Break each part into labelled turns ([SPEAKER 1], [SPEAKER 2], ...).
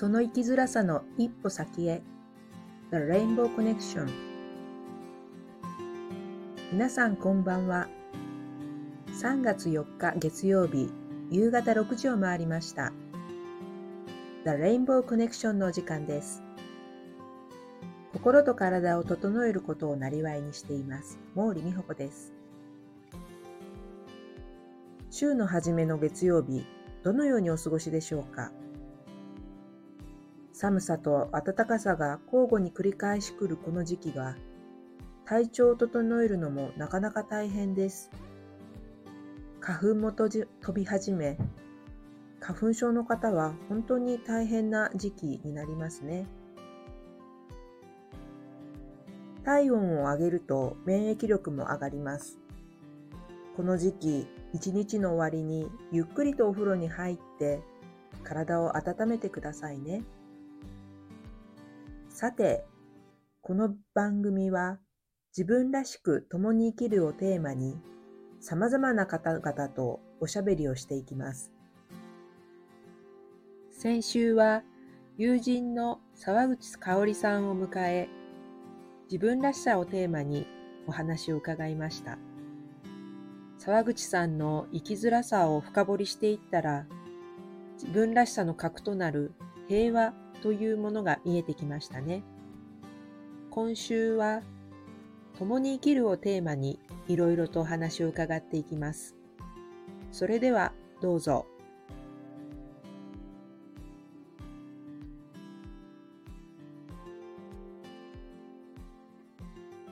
[SPEAKER 1] その生きづらさの一歩先へ。The Rainbow Connection 皆さんこんばんは。3月4日月曜日夕方6時を回りました。The Rainbow Connection のお時間です。心と体を整えることをなりわいにしています。毛利美穂子です。週の初めの月曜日どのようにお過ごしでしょうか？寒さと暖かさが交互に繰り返し来るこの時期が、体調を整えるのもなかなか大変です。花粉も飛び始め、花粉症の方は本当に大変な時期になりますね。体温を上げると免疫力も上がります。この時期、一日の終わりにゆっくりとお風呂に入って体を温めてくださいね。さて、この番組は自分らしく共に生きるをテーマに様々な方々とおしゃべりをしていきます。先週は友人の沢口香織さんを迎え、自分らしさをテーマにお話を伺いました。沢口さんの生きづらさを深掘りしていったら、自分らしさの核となる平和というものが見えてきましたね。今週は共に生きるをテーマにいろいろとお話を伺っていきます。それではどうぞ。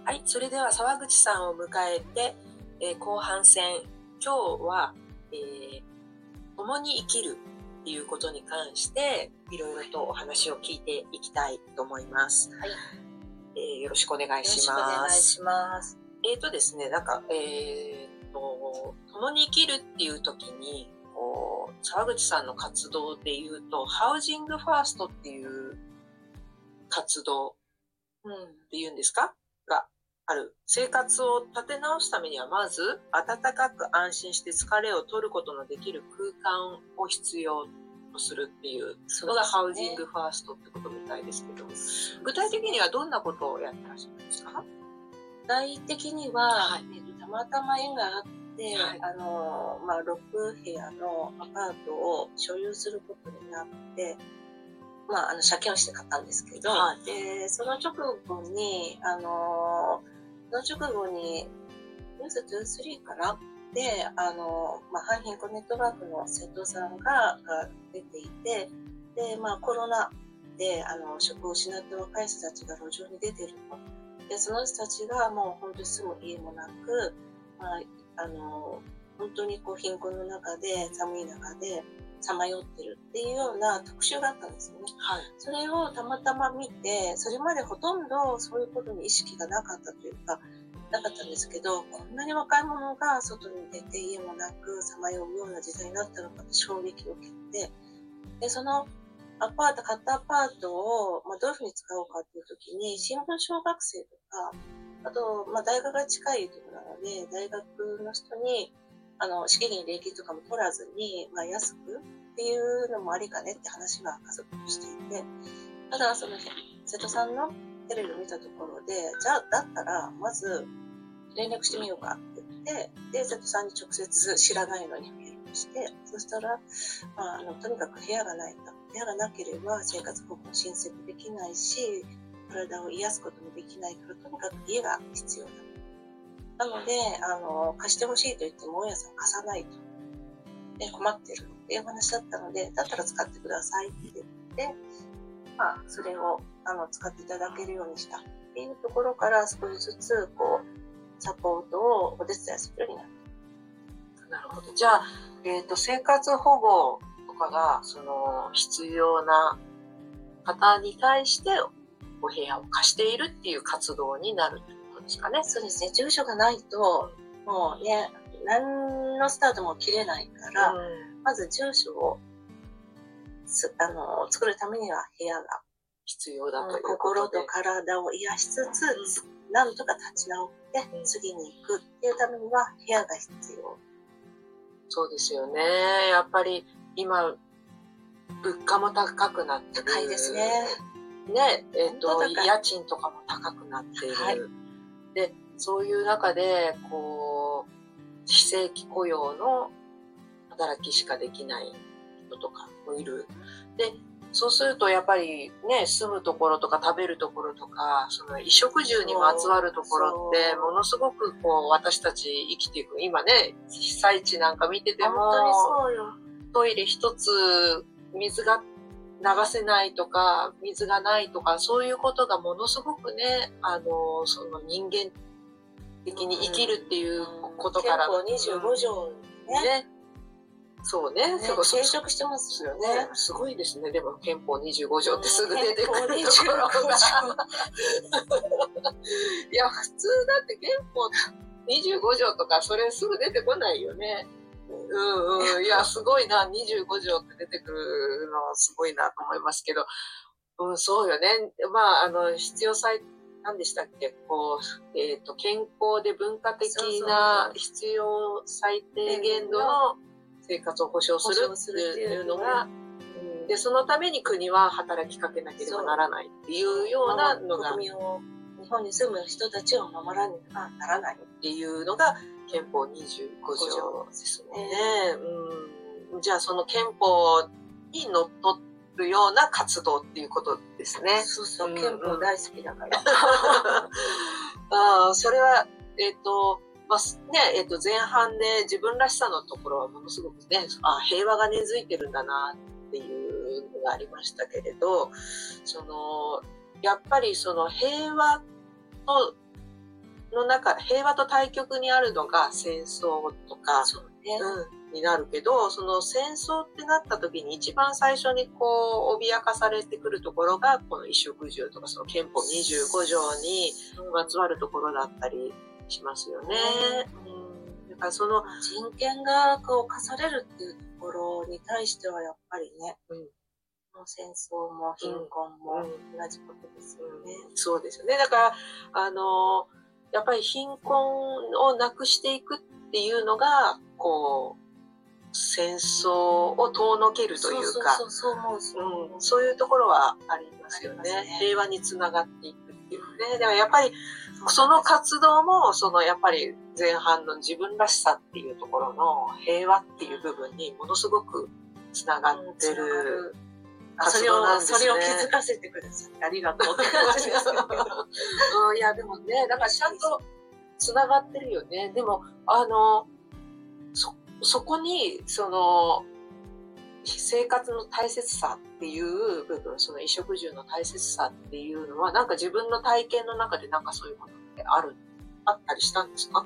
[SPEAKER 2] はい、それでは沢口さんを迎えて、えー、後半戦、今日は、えー、共に生きるっていうことに関して、いろいろとお話を聞いていきたいと思います。はい。えー、よろしくお願いします。よろしくお願いします。えっ、ー、とですね、なんか、えっ、ー、と、共に生きるっていう時に、こう、沢口さんの活動で言うと、ハウジングファーストっていう活動っていうんですか？がある。生活を立て直すためには、まず、暖かく安心して疲れを取ることのできる空間を必要とするっていう。のが、ハウジングファーストってことみたいですけど、具体的にはどんなことをやってらっしゃるんですか？
[SPEAKER 3] 具体的には、はい、えー、たまたま縁があって、はい、あの、まあ、6部屋のアパートを所有することになって、まあ、あの、借金をして買ったんですけど、はい、で、その直後に、あのその直後に、ニュース23かなで、あの、まあ、阪貧困ネットワークの瀬戸さんがが出ていて、で、まあ、コロナで、あの、職を失った若い人たちが路上に出てると。で、その人たちがもう本当に住む家もなく、まあ、あの、本当にこう貧困の中で、寒い中で、さまよってるっていうような特集があったんですよね。はい、それをたまたま見て、それまでほとんどそういうことに意識がなかったというか、なかったんですけど、こんなに若い者が外に出て家もなくさまようような時代になったのかと衝撃を受けて、で、そのアパート、買ったアパートを、まあ、どういうふうに使おうかっていう時に、新聞小学生とか、あと、まあ、大学が近いところなので、大学の人に、あの、資金礼金とかも取らずに、まあ、安くっていうのもありかねって話は家族としていて、ただ、その、瀬戸さんのテレビを見たところで、じゃあ、だったら、まず、連絡してみようかって言って、で、瀬戸さんに直接知らないのにメールして、そしたら、まあ、あの、とにかく部屋がないと。部屋がなければ生活保護も申請もできないし、体を癒すこともできないから、とにかく家が必要だ。なので、あの、貸してほしいと言っても、大家さん貸さないと。で、困ってるっていう話だったので、だったら使ってくださいって言って、まあ、それを、あの、使っていただけるようにしたっていうところから、少しずつ、こう、サポートをお手伝いするようになった。
[SPEAKER 2] なるほど。じゃあ、えっ、ー、と、生活保護とかが、その、必要な方に対して、お部屋を貸しているっていう活動になるすかね。
[SPEAKER 3] そうですね。住所がないと、もうね、何のスタートも切れないから、うん、まず住所をすあの作るためには部屋が
[SPEAKER 2] 必要だという
[SPEAKER 3] 心と体を癒しつつ、うん、なんとか立ち直って次に行くっていうためには部屋が必要。
[SPEAKER 2] そうですよね。やっぱり今、物価も高くなってる。
[SPEAKER 3] 高いですね。
[SPEAKER 2] ね、えっ、と
[SPEAKER 3] 本当、高い
[SPEAKER 2] 家賃とかも高くなっている。
[SPEAKER 3] はい
[SPEAKER 2] で、そういう中で、こう、非正規雇用の働きしかできない人とかもいる。で、そうするとやっぱりね、住むところとか食べるところとか、その衣食住にまつわるところって、ものすごくこう、私たち生きていく、今ね、被災地なんか見てても、
[SPEAKER 3] 本当にそうよ。
[SPEAKER 2] トイレ一つ水が流せないとか、水がないとか、そういうことがものすごくね、あの、その人間的に生きるっていうことから。
[SPEAKER 3] 憲法25条ね。
[SPEAKER 2] ね。そうね。
[SPEAKER 3] ね
[SPEAKER 2] そうそう
[SPEAKER 3] 抵触してますよ
[SPEAKER 2] ね
[SPEAKER 3] ね。。
[SPEAKER 2] すごいですね。でも憲法25条ってすぐ出てくるところが。
[SPEAKER 3] 25
[SPEAKER 2] いや、普通だって憲法25条とかそれすぐ出てこないよね。うんうん。いや、すごいな。25条って出てくるのすごいなと思いますけど。うん、そうよね。まあ、あの、必要最、何でしたっけ？こう、えっ、と、健康で文化的な必要最低限度の生活を保障するっ
[SPEAKER 3] てていうう
[SPEAKER 2] のが、うんで、そのために国は働きかけなければならないっていうようなのが、
[SPEAKER 3] 国民を、日本に住む人たちを守らねばならない。
[SPEAKER 2] っていうのが憲法25条ですね。うん、じゃあその憲法にのっとるような活動っていうことですね。
[SPEAKER 3] そうそうう、
[SPEAKER 2] ん
[SPEAKER 3] 憲法大好きだから。
[SPEAKER 2] ああそれは、えっ、と、まあ、ね、えっ、と、前半で自分らしさのところはものすごくね、あ平和が根付いてるんだなっていうのがありましたけれど、その、やっぱりその平和と、の中、平和と対極にあるのが戦争とか、
[SPEAKER 3] そうね。
[SPEAKER 2] うん、になるけど、その戦争ってなった時に一番最初にこう、脅かされてくるところが、この衣食住とかその憲法25条にまつわるところだったりしますよね。うん、だからその、
[SPEAKER 3] 人権がこう侵されるっていうところに対してはやっぱりね、
[SPEAKER 2] うん
[SPEAKER 3] 戦争も貧困も
[SPEAKER 2] うん
[SPEAKER 3] 同じことですよね。
[SPEAKER 2] そうですよね。だから、あの、やっぱり貧困をなくしていくっていうのが、こう、戦争を遠のけるというか、
[SPEAKER 3] そうそうそう、そう思う、そう思う
[SPEAKER 2] うん、そういうところはありますよね。
[SPEAKER 3] ね
[SPEAKER 2] 平和につながっていくっていうね。だからやっぱり、その活動も、そのやっぱり前半の自分らしさっていうところの平和っていう部分にものすごくつながってる。
[SPEAKER 3] あそれを、それを気づかせてください。ありがとうって感じですけど。
[SPEAKER 2] うん、いや、でもね、だからちゃんとつながってるよね。でも、あの、そ、そこに、その、生活の大切さっていう部分、その衣食住の大切さっていうのは、なんか自分の体験の中でなんかそういうことってある、あったりしたんですか？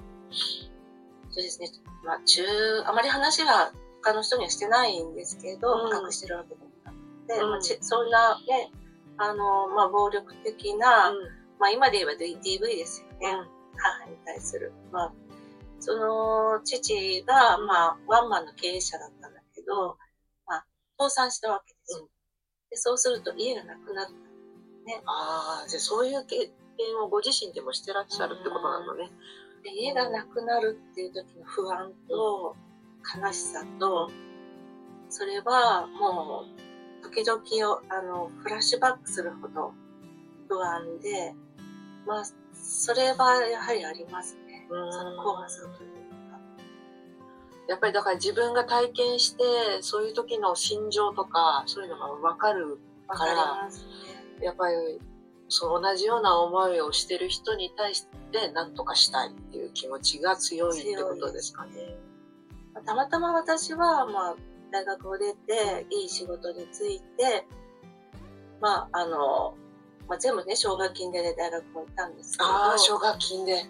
[SPEAKER 3] そうですね。まあ、中、あまり話は他の人にはしてないんですけど、
[SPEAKER 2] うん
[SPEAKER 3] 隠してるわけでもなくて、
[SPEAKER 2] うん
[SPEAKER 3] まあちそんなね、あの、まあ、暴力的な、まあ、今で言えば DV ですよね。母に対する。まあ、その父が、まあ、ワンマンの経営者だったんだけど、まあ、倒産したわけですよ。
[SPEAKER 2] うん
[SPEAKER 3] でそうすると家がなくなった。
[SPEAKER 2] ああ、じゃあそういう経験をご自身でもしてらっしゃるってことなのね。
[SPEAKER 3] で家がなくなるっていう時の不安と悲しさと、それはもう時々をあのフラッシュバックするほど不安で、まあ、それはやはりありますね。
[SPEAKER 2] うん
[SPEAKER 3] その怖さというか。
[SPEAKER 2] やっぱりだから自分が体験して、そういう時の心情とか、そういうのがわかる
[SPEAKER 3] わかりますね。
[SPEAKER 2] やっぱりそう同じような思いをしてる人に対して何とかしたいっていう気持ちが強いってことですかね。
[SPEAKER 3] たまたま私は、まあ、大学を出て、いい仕事に就いて、まあ、あの、まあ、全部ね、奨学金で、ね、大学も行ったんですけど、
[SPEAKER 2] ああ、奨学金で。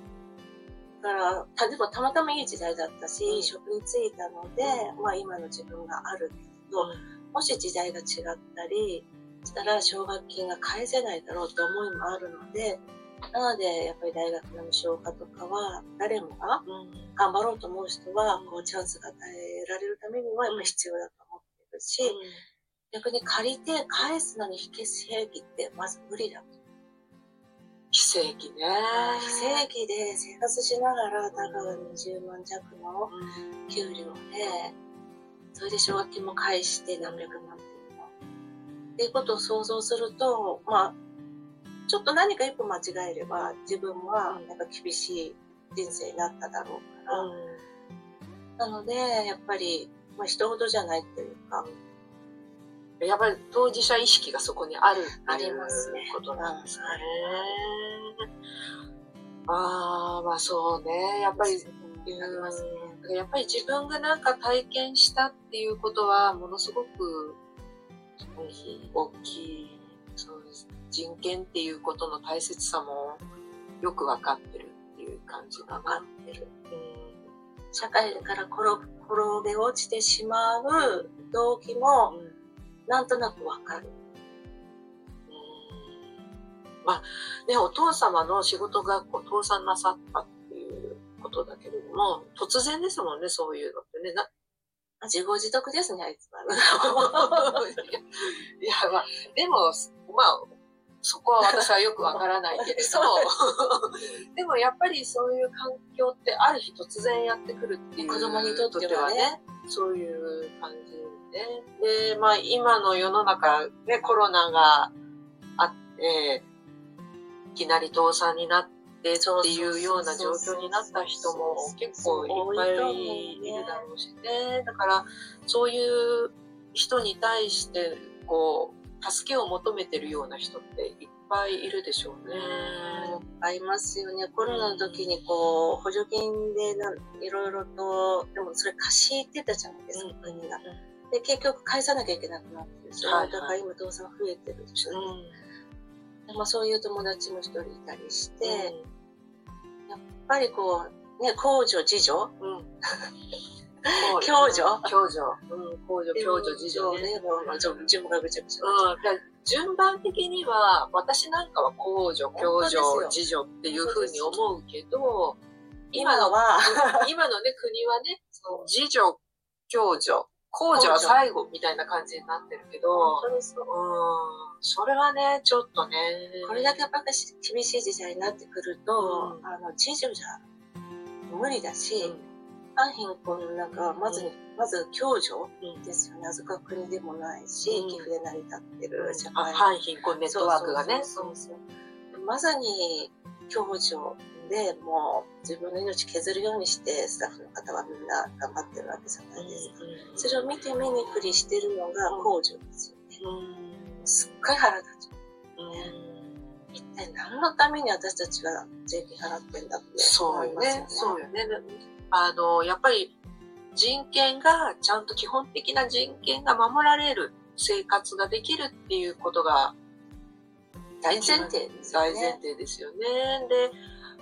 [SPEAKER 3] だから、たでもたまたまいい時代だったし、
[SPEAKER 2] うん。
[SPEAKER 3] いい職に就いたので、まあ今の自分があるけど、もし時代が違ったりしたら奨学金が返せないだろうと思いもあるので、なのでやっぱり大学の無償化とかは誰もが
[SPEAKER 2] うん
[SPEAKER 3] 頑張ろうと思う人はこうチャンスが与えられるためにはやっぱり必要だと思ってるし、逆に借りて返すのに非正規ってまず無理だと。
[SPEAKER 2] 非正規ね。
[SPEAKER 3] 非正規で生活しながら、たかが20万弱の給料で、それで奨学金も返して何百万っていうの。っていうことを想像すると、まあ、ちょっと何か一歩間違えれば、自分はやっぱ厳しい人生になっただろうから、なので、やっぱり、まあ、人事じゃないっていうか、
[SPEAKER 2] やっぱり当事者意識がそこにある
[SPEAKER 3] ありますね
[SPEAKER 2] ことなんですね。ああ、まあそうね。やっぱり、
[SPEAKER 3] ありますね。
[SPEAKER 2] うんやっぱり自分がなんか体験したっていうことは、ものすごく大きい。人権っていうことの大切さもよくわかってるっていう感じだ
[SPEAKER 3] わか
[SPEAKER 2] な。
[SPEAKER 3] ってる。
[SPEAKER 2] う
[SPEAKER 3] 社会から転転げ落ちてしまう動機も、
[SPEAKER 2] んうん
[SPEAKER 3] なんとなくわかる。
[SPEAKER 2] まあね、お父様の仕事がこう倒産なさったっていうことだけれども、突然ですもんね、そういうのってね。
[SPEAKER 3] 自業自得ですね、あいつは。
[SPEAKER 2] いや、まあ、でも、まあ、そこは私はよくわからないけれど、でもやっぱりそういう環境ってある日突然やってくるっていう
[SPEAKER 3] 子供にとってはね、
[SPEAKER 2] そういう感じね。で、まあ今の世の中、ね、コロナがあって、いきなり倒産になってっていうような状況になった人も結構いっぱいいるだろうしね。だから、そういう人に対して、こう、助けを求めてるような人っていっぱいいるでしょうね。
[SPEAKER 3] ありますよね。コロナの時にこう、補助金でなんいろいろと、でもそれ貸しってたじゃないですか、国が。で、結局返さなきゃいけなくなってるでしょ。
[SPEAKER 2] はいはい
[SPEAKER 3] だから今倒産増えてるでしょ。
[SPEAKER 2] うん
[SPEAKER 3] でまあ、そういう友達も一人いたりして、
[SPEAKER 2] うん
[SPEAKER 3] やっぱりこう、ね、公助、次女
[SPEAKER 2] うん。
[SPEAKER 3] 共助？
[SPEAKER 2] 共助。うん、共助、共助、自助ね。
[SPEAKER 3] ね。もう、ちょ順番がぐちゃぐちゃ。
[SPEAKER 2] うん。順番的には、私なんかは公助、共助自助っていうふうに思うけど、
[SPEAKER 3] 今
[SPEAKER 2] 今の、
[SPEAKER 3] は、
[SPEAKER 2] 今のね、国はね、自助、共助、公助は最後みたいな感じになってるけど、
[SPEAKER 3] う。
[SPEAKER 2] うん、それはね、ちょっとね。
[SPEAKER 3] これだけやっぱり厳しい時代になってくると、
[SPEAKER 2] うん
[SPEAKER 3] あの、次女じゃ無理だし、
[SPEAKER 2] うん
[SPEAKER 3] 反貧困なんかはまず、
[SPEAKER 2] うん
[SPEAKER 3] まず共助
[SPEAKER 2] うん
[SPEAKER 3] ですよね。預か国でもないし、
[SPEAKER 2] うん
[SPEAKER 3] 寄付で成り立ってる社
[SPEAKER 2] あ
[SPEAKER 3] 会。
[SPEAKER 2] 反貧困ネットワークがね。
[SPEAKER 3] そうそうまさに共助でもう自分の命削るようにしてスタッフの方はみんな頑張ってるわけじゃないですか。それを見て見ぬふりしてるのが公助ですよね。
[SPEAKER 2] うん
[SPEAKER 3] すっごい腹立つ。
[SPEAKER 2] うん
[SPEAKER 3] 一体何のために私たちが税金払ってんだって思いますよね。。
[SPEAKER 2] そうよね。あの、やっぱり人権が、ちゃんと基本的な人権が守られる生活ができるっていうことが
[SPEAKER 3] 大前提ですよ
[SPEAKER 2] 大。前提ですよね。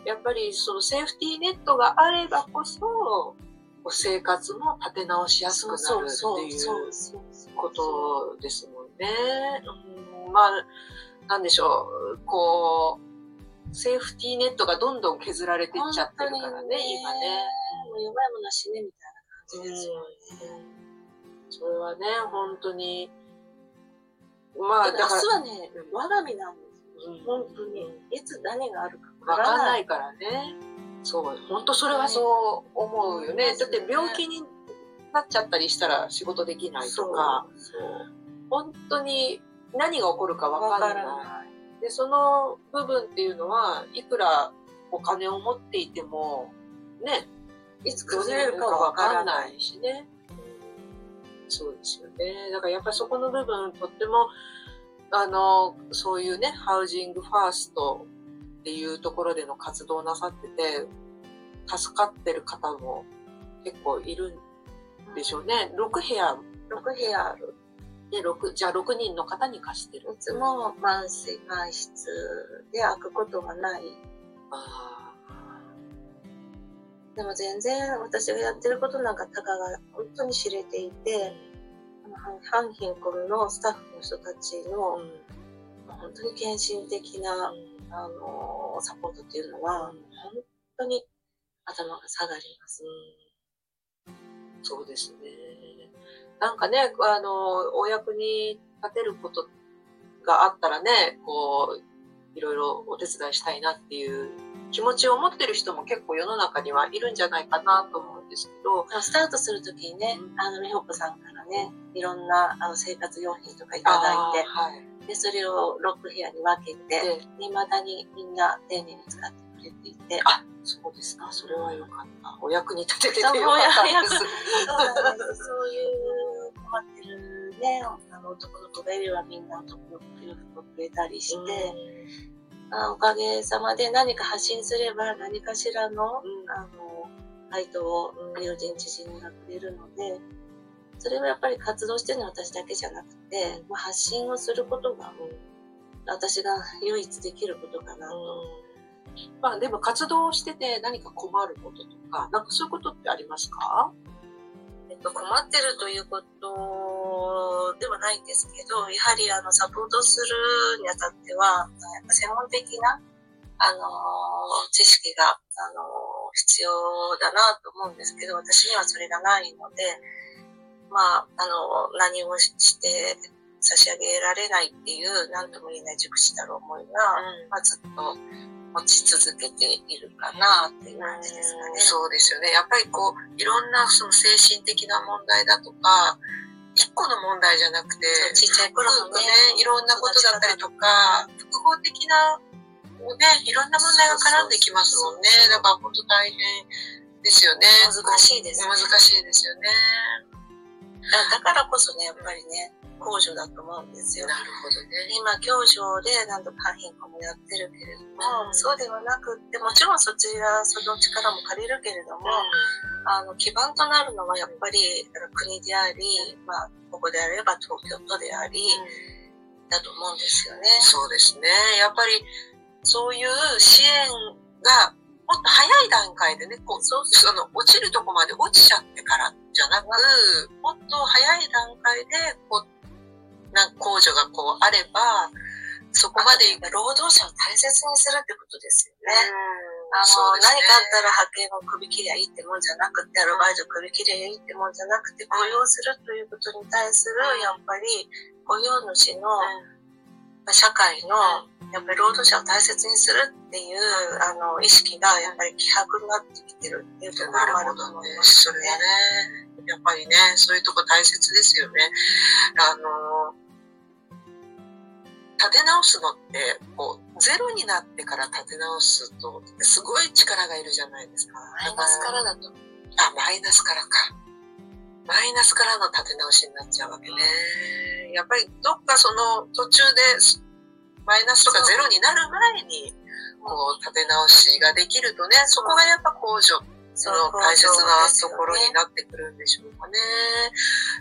[SPEAKER 2] で、やっぱりそのセーフティーネットがあればこそ、生活も立て直しやすくなるっていうことですもんね。まあ、なんでしょう、こう、セーフティーネットがどんどん削られていっちゃってるからね、今ね。
[SPEAKER 3] もう弱いものは死ねみたいな感じですよね。
[SPEAKER 2] それはね、本当に、まあ、
[SPEAKER 3] ただ
[SPEAKER 2] から、
[SPEAKER 3] 日はね、我が身なんですよ。
[SPEAKER 2] うん
[SPEAKER 3] 本当に。いつ何があるか
[SPEAKER 2] わ
[SPEAKER 3] わか
[SPEAKER 2] らんないいからね。そう、本当それはそう思うよね。だって病気になっちゃったりしたら仕事できないとか、
[SPEAKER 3] そう。
[SPEAKER 2] 本当に何が起こるかわ
[SPEAKER 3] からない。
[SPEAKER 2] で、その部分っていうのは、いくらお金を持っていても、ね、
[SPEAKER 3] いつ崩れるか
[SPEAKER 2] わ
[SPEAKER 3] わか
[SPEAKER 2] ららないいしね。そうですよね。だからやっぱりそこの部分、とっても、あの、そういうね、ハウジングファーストっていうところでの活動をなさってて、助かってる方も結構いるんでしょうね。6部屋
[SPEAKER 3] 6部屋ある。
[SPEAKER 2] で、6、じゃあ6人の方に貸してる。
[SPEAKER 3] いつも慢性外出で開くことがない。
[SPEAKER 2] あ
[SPEAKER 3] でも全然私がやってることなんかたかが本当に知れていて、あの反貧困のスタッフの人たち
[SPEAKER 2] ー
[SPEAKER 3] の
[SPEAKER 2] うん
[SPEAKER 3] 本当に献身的な、あのサポートっていうのは、本当に頭が下がります。
[SPEAKER 2] そうですね。なんかね、あの、お役に立てることがあったらね、こう、いろいろお手伝いしたいなっていう気持ちを持ってる人も結構世の中にはいるんじゃないかなと思うんんですけど。
[SPEAKER 3] スタートするときにね、あの、美穂子さんからね、いろんなあの生活用品とかいただいて、はい、で、それを6部屋に分けて、いまだにみんな丁寧に使ってくれていて。
[SPEAKER 2] あ、そうですか。それはよかった。お役に立てててよかったです。
[SPEAKER 3] そういう困ってるね、あの男の子がいればみんな男の子洋服をくれたりして、あおかげさまで何か発信すれば何かしらの、うん、あの、回答を友人知人がくれるので、それはやっぱり活動してるのは私だけじゃなくて、まあ、発信をすることが、私が唯一できることかなと。
[SPEAKER 2] まあでも活動してて何か困ることとか、なんかそういうことってありますか？
[SPEAKER 3] えっと、困ってるということではないんですけど、やはりあのサポートするにあたっては、やっぱ専門的な、あの知識が、あの必要だなと思うんですけど、私にはそれがないので、まあ、あの、何もして差し上げられないっていう、何とも言えない熟知たる思いが、うん、まあ、ずっと持ち続けているかなっていう感じですかね。
[SPEAKER 2] そうですよね。やっぱりこう、いろんなその精神的な問題だとか、一個の問題じゃなくて、
[SPEAKER 3] ちっちゃい頃のね、
[SPEAKER 2] いろんなことだったりとか、複合的な、ね、いろんな問題が絡んできますもんね。だから本当大変ですよね。
[SPEAKER 3] 難しいです、
[SPEAKER 2] ね、難しいですよね。
[SPEAKER 3] だからこそね、やっぱりね、公助だと思うんですよ。
[SPEAKER 2] なるほどね。
[SPEAKER 3] 今、教助で何度か貧困もやってるけれども、うん、そうではなくって、もちろんそちら、その力も借りるけれども、うん、あの、基盤となるのはやっぱり国であり、まあ、ここであれば東京都であり、うん、だと思うんですよね。
[SPEAKER 2] そうですね。やっぱり、そういう支援がもっと早い段階でね、こう、その、落ちるとこまで落ちちゃってからじゃなく、もっと早い段階で、こう、な控除がこうあれば、そこまで
[SPEAKER 3] 労働者を大切にするってことですよね。あの、ね、何かあったら派遣を首切りゃいいってもんじゃなくて、アルバイト首切りゃいいってもんじゃなくて、雇用するということに対する、やっぱり、雇用主の、社会の、やっぱり労働者を大切にするっていう、あの、意識がやっぱり希薄になってきてるっていうところもあると思うんですよね。
[SPEAKER 2] やっぱりね、そういうとこ大切ですよね。あの、立て直すのって、こう、ゼロになってから立て直すと、すごい力がいるじゃないですか。
[SPEAKER 3] マイナスからだと。
[SPEAKER 2] あ、マイナスからか。マイナスからの立て直しになっちゃうわけね。やっぱりどっかその途中でマイナスとかゼロになる前に、こう、立て直しができるとね、そこがやっぱ控除その大切なところになってくるんでしょうかね。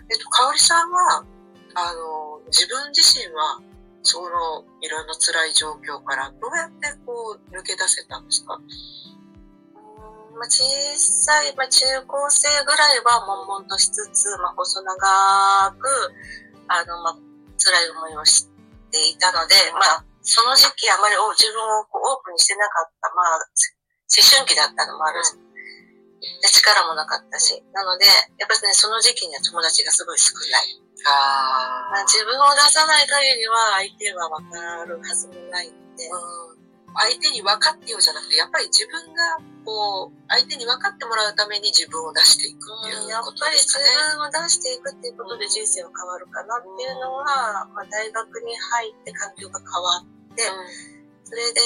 [SPEAKER 2] えっと、かおりさんは、あの、自分自身は、その、いろんな辛い状況からどうやってこう、抜け出せたんですか？
[SPEAKER 3] まあ、小さい、まあ、中高生ぐらいは悶々としつつ、まあ、細長く、あの、まあ、辛い思いをしていたので、まあ、その時期あまり自分をオープンにしてなかった、まあ、思春期だったのもあるし、で力もなかったし、なので、やっぱりね、その時期には友達がすごい少ない。あまあ、自分を出さない限りは相手は分かるはずもないんで、
[SPEAKER 2] うん相手に分かってよじゃなくて、やっぱり自分が、こう、相手に分かってもらうために自分を出していくっていうことですかね。
[SPEAKER 3] やっぱり自分を出していくっていうことで人生は変わるかなっていうのは、まあ、大学に入って環境が変わって、それで、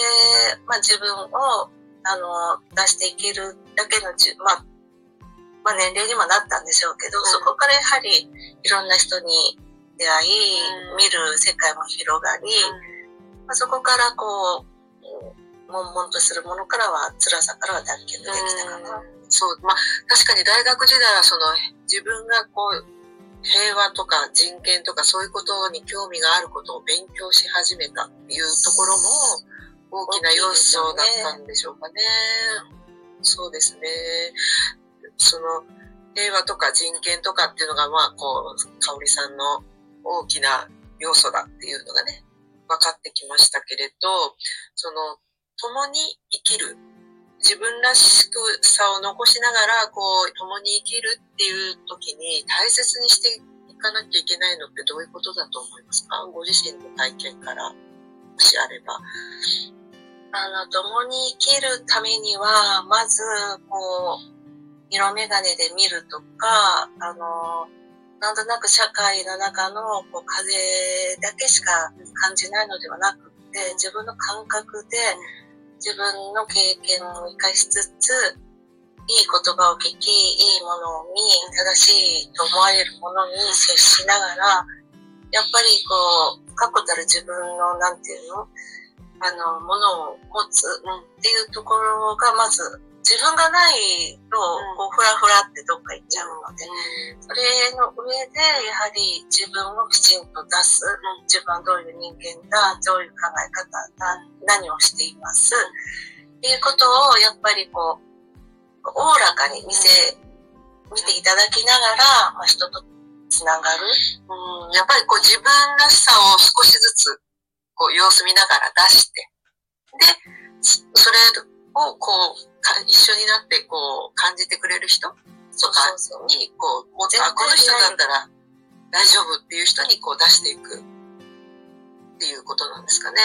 [SPEAKER 3] まあ、自分を、あの、出していけるだけのじ、まあ、まあ、年齢にもなったんでしょうけど、そこからやはりいろんな人に出会い、見る世界も広がり、まあ、そこからこう、悶々とするものからは、辛さからは脱却できたかな。
[SPEAKER 2] そう、まあ、確かに大学時代はその、自分がこう、平和とか人権とかそういうことに興味があることを勉強し始めたっていうところも大きな要素だったんでしょうかね。そうですね。その平和とか人権とかっていうのがまあこう、香織さんの大きな要素だっていうのがね、分かってきましたけれど、その共に生きる。自分らしくさを残しながら、こう、共に生きるっていう時に大切にしていかなきゃいけないのってどういうことだと思いますか？ご自身の体験からもしあれば。
[SPEAKER 3] あの、共に生きるためには、まず、こう、色眼鏡で見るとか、あの、なんとなく社会の中のこう風だけしか感じないのではなくて、自分の感覚で自分の経験を生かしつつ、いい言葉を聞き、いいものを見、正しいと思われるものに接しながら、やっぱりこう、確固たる自分の、なんていうの？あの、ものを持つっていうところが、まず、自分がないと、こう、ふらふらってどっか行っちゃうので、それの上で、やはり自分をきちんと出す、自分はどういう人間だ、どういう考え方だ、何をしています、っていうことを、やっぱりこう、おおらかに見せ、見ていただきながら、まあ、人とつながる。
[SPEAKER 2] うん、やっぱりこう自分らしさを少しずつこう様子見ながら出して、で、それをこう一緒になってこう感じてくれる人？とかにこう、もうあ、この人だったら大丈夫っていう人にこう出していくっていうことなんですかね。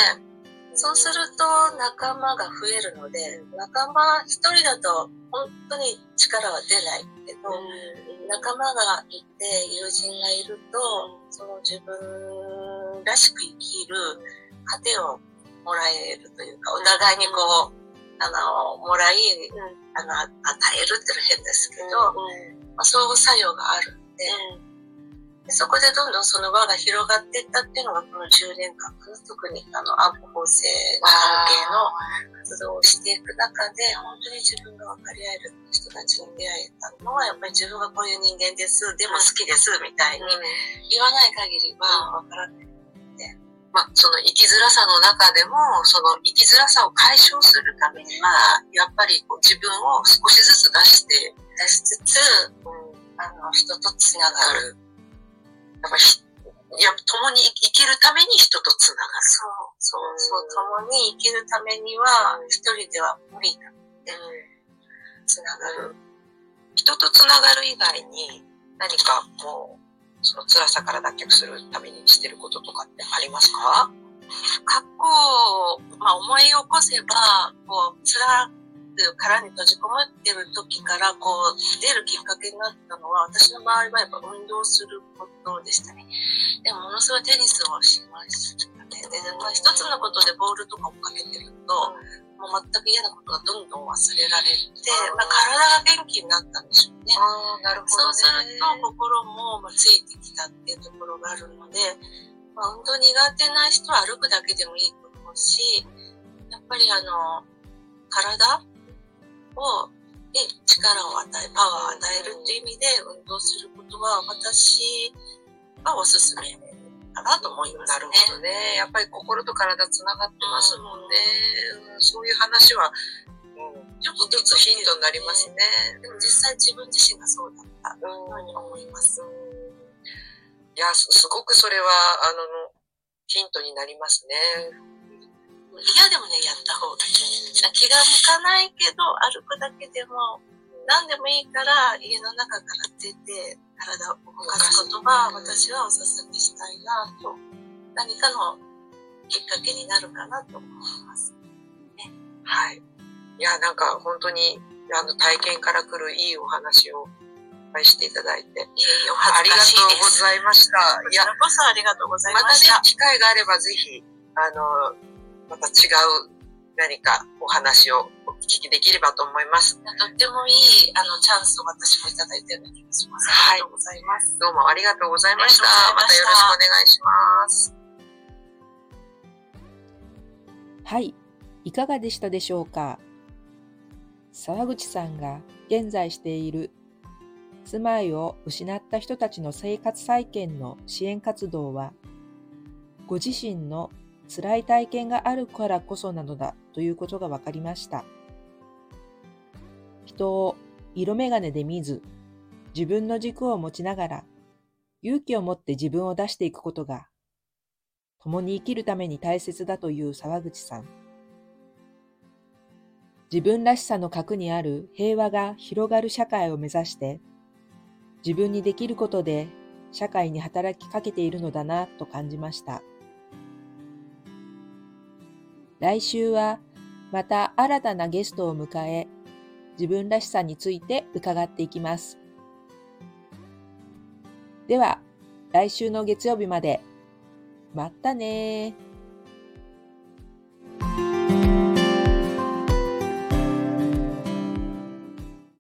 [SPEAKER 3] そうすると仲間が増えるので、仲間一人だと本当に力は出ないけど、仲間がいて、友人がいると、その自分らしく生きる糧をもらえるというか、お互いにこう、あの、もらい、あの、与えるっていうのは変ですけど、まあ、相互作用があるんで、でそこでどんどんその輪が広がっていったっていうのがこの10年間特にあの安保法制関係の活動をしていく中で本当に自分が分かり合える人たちに出会えたのはやっぱり自分がこういう人間ですでも好きですみたいに言わない限りは分からない。
[SPEAKER 2] まあ、その生きづらさの中でも、その生きづらさを解消するためには、やっぱりこう自分を少しずつ出して、
[SPEAKER 3] 出しつつ、うん、あの、人とつながる。
[SPEAKER 2] やっぱいや、共に生きるために人とつながる。
[SPEAKER 3] そう、そう、そう、共に生きるためには、一人では無理だって、つながる。
[SPEAKER 2] 人とつながる以外に、何かもう、その辛さから脱却するためにしてることとかってありますか？
[SPEAKER 3] 過去、まあ思い起こせば、こう、辛く殻に閉じこもってる時からこう出るきっかけになったのは私の場合はやっぱ運動することでしたね。でもものすごいテニスをしましたね。で、まあ、一つのことでボールとかをかけてると、もう全く嫌なことがどんどん忘れられて、まあ、体が元気になったんでしょうね。
[SPEAKER 2] あなるほど、
[SPEAKER 3] ね、そうすると心もついてきたっていうところがあるので、まあ、運動苦手な人は歩くだけでもいいと思うし、やっぱりあの、体を、に力を与え、パワーを与えるっていう意味で運動することは私はおすすめかなと思います
[SPEAKER 2] ね。なるほどね。やっぱり心と体つながってますもんね。うん、そういう話は、うん、ちょっとずつヒントになりますね。
[SPEAKER 3] でも実際自分自身がそうだったように思います。
[SPEAKER 2] いやす、すごくそれは、あの、ヒントになりますね。
[SPEAKER 3] 嫌でもね、やった方がいい。気が向かないけど、歩くだけでも、何でもいいから、家の中から出て、体を動かすことが、私はおすすめしたいなと、何かのきっかけになるかなと思います。
[SPEAKER 2] ね、はい。いや、なんか本当に、あの、体験から来るいいお話をしていただいて。いい
[SPEAKER 3] ありがと
[SPEAKER 2] うございました。
[SPEAKER 3] いや、こそありがとうございま
[SPEAKER 2] した。またね、機会があればぜひ、あの、また違う何かお話をお聞きできればと思います。
[SPEAKER 3] とってもいいあのチャンスを私もいただいたような気がします。はい。ありがとうございます。
[SPEAKER 2] どうもありがとうございました。またよろしくお願いします。
[SPEAKER 1] はい。いかがでしたでしょうか？沢口さんが現在している住まいを失った人たちの生活再建の支援活動は、ご自身の辛い体験があるからこそなのだということが分かりました。人を色眼鏡で見ず、自分の軸を持ちながら、勇気を持って自分を出していくことが、共に生きるために大切だという沢口さん。自分らしさの核にある平和が広がる社会を目指して、自分にできることで社会に働きかけているのだなと感じました。来週はまた新たなゲストを迎え、自分らしさについて伺っていきます。では、来週の月曜日まで。またね